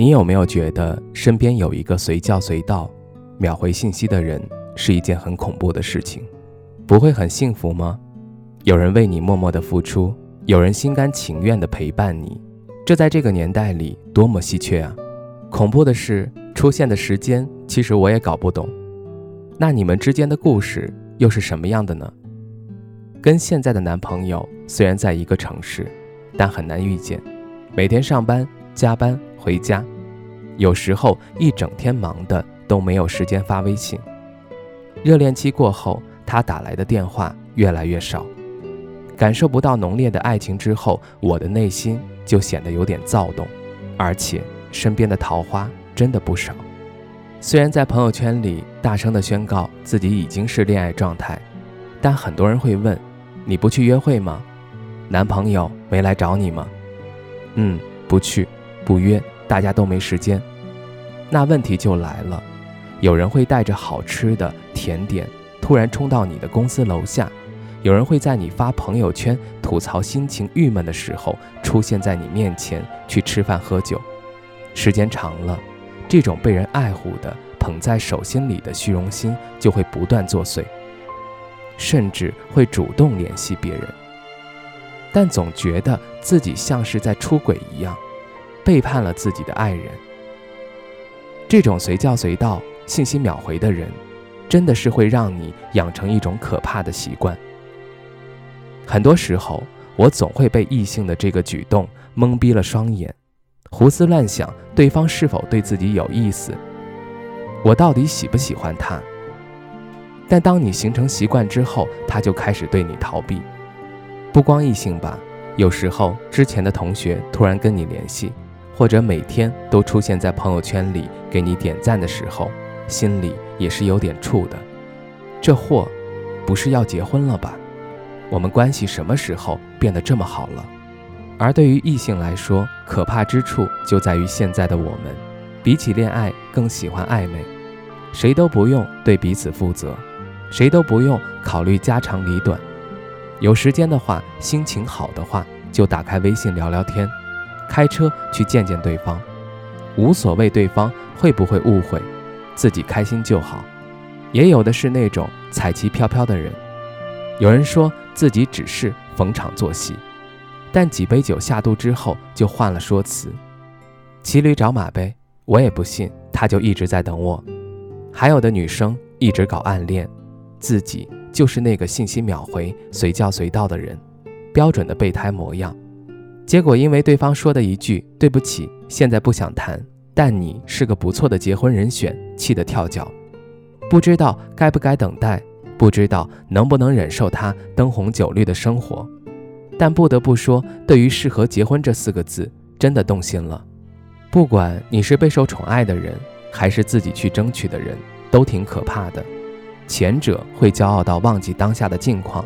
你有没有觉得身边有一个随叫随到、秒回信息的人是一件很恐怖的事情？不会很幸福吗？有人为你默默的付出，有人心甘情愿的陪伴你，这在这个年代里多么稀缺啊！恐怖的是，出现的时间其实我也搞不懂。那你们之间的故事又是什么样的呢？跟现在的男朋友虽然在一个城市，但很难遇见，每天上班加班。回家，有时候一整天忙的都没有时间发微信。热恋期过后，他打来的电话越来越少，感受不到浓烈的爱情之后，我的内心就显得有点躁动，而且身边的桃花真的不少。虽然在朋友圈里大声的宣告自己已经是恋爱状态，但很多人会问：你不去约会吗？男朋友没来找你吗？嗯，不去。不约，大家都没时间。那问题就来了，有人会带着好吃的甜点突然冲到你的公司楼下，有人会在你发朋友圈吐槽心情郁闷的时候出现在你面前去吃饭喝酒。时间长了，这种被人爱护的捧在手心里的虚荣心就会不断作祟，甚至会主动联系别人，但总觉得自己像是在出轨一样。背叛了自己的爱人，这种随叫随到、信息秒回的人，真的是会让你养成一种可怕的习惯。很多时候，我总会被异性的这个举动懵逼了双眼，胡思乱想对方是否对自己有意思，我到底喜不喜欢他？但当你形成习惯之后，他就开始对你逃避。不光异性吧，有时候之前的同学突然跟你联系。或者每天都出现在朋友圈里给你点赞的时候，心里也是有点怵的。这货不是要结婚了吧？我们关系什么时候变得这么好了？而对于异性来说，可怕之处就在于现在的我们，比起恋爱更喜欢暧昧，谁都不用对彼此负责，谁都不用考虑家长里短。有时间的话，心情好的话，就打开微信聊聊天。开车去见见对方，无所谓对方会不会误会，自己开心就好。也有的是那种彩旗飘飘的人，有人说自己只是逢场作戏，但几杯酒下肚之后就换了说辞。骑驴找马呗，我也不信他就一直在等我。还有的女生一直搞暗恋，自己就是那个信息秒回、随叫随到的人，标准的备胎模样。结果因为对方说的一句“对不起，现在不想谈”，但你是个不错的结婚人选，气得跳脚，不知道该不该等待，不知道能不能忍受他灯红酒绿的生活。但不得不说，对于“适合结婚”这四个字，真的动心了。不管你是备受宠爱的人，还是自己去争取的人，都挺可怕的。前者会骄傲到忘记当下的境况，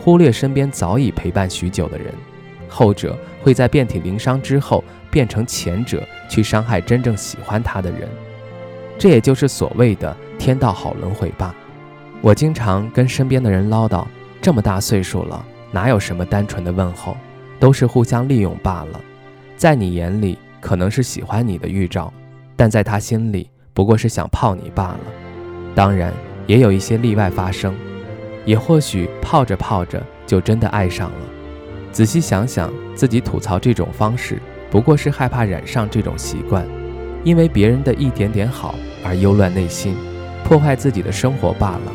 忽略身边早已陪伴许久的人。后者会在遍体鳞伤之后变成前者，去伤害真正喜欢他的人，这也就是所谓的天道好轮回吧。我经常跟身边的人唠叨，这么大岁数了，哪有什么单纯的问候，都是互相利用罢了。在你眼里可能是喜欢你的预兆，但在他心里不过是想泡你罢了。当然，也有一些例外发生，也或许泡着泡着就真的爱上了。仔细想想，自己吐槽这种方式，不过是害怕染上这种习惯，因为别人的一点点好而忧乱内心，破坏自己的生活罢了。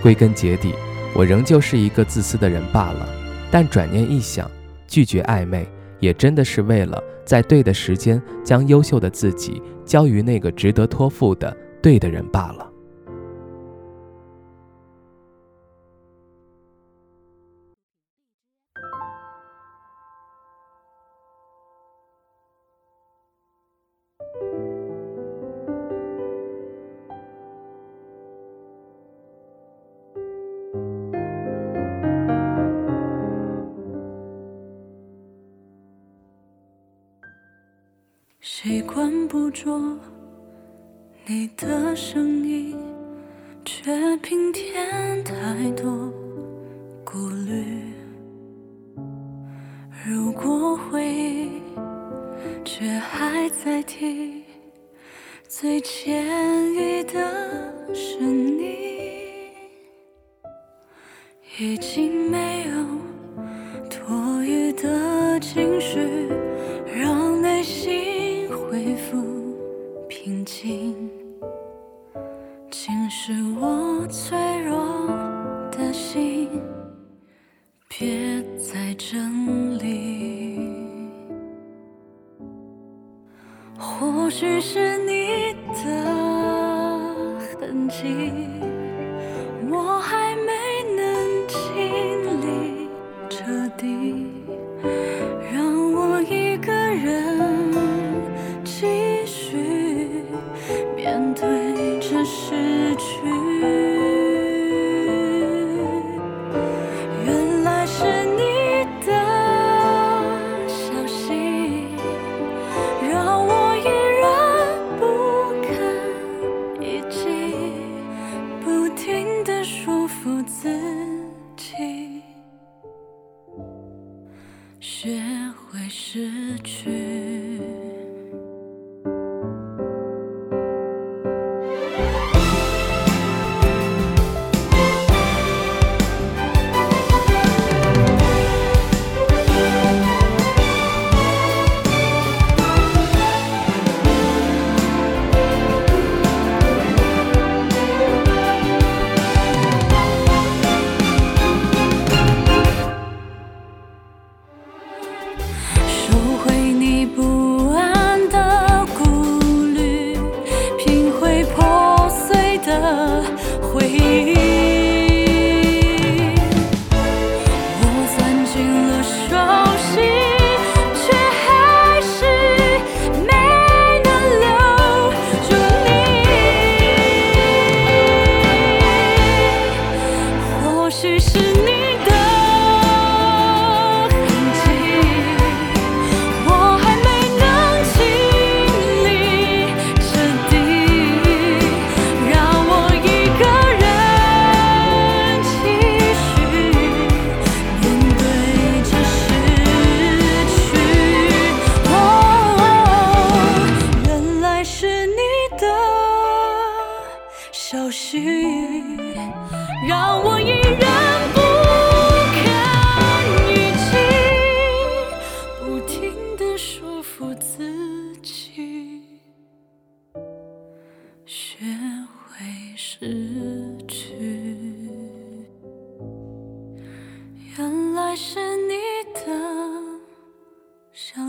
归根结底，我仍旧是一个自私的人罢了。但转念一想，拒绝暧昧，也真的是为了在对的时间将优秀的自己交于那个值得托付的对的人罢了。习惯捕捉你的声音，却平添太多顾虑。如果回忆却还在提，最迁移的是你，已经没有多余的情绪，别再整理。或许是你的痕迹，我还没能清理彻底，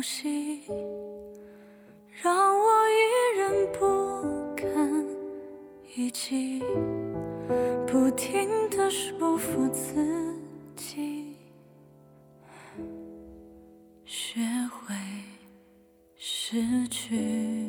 呼吸，让我一人不堪一击。不停的说服自己，学会失去。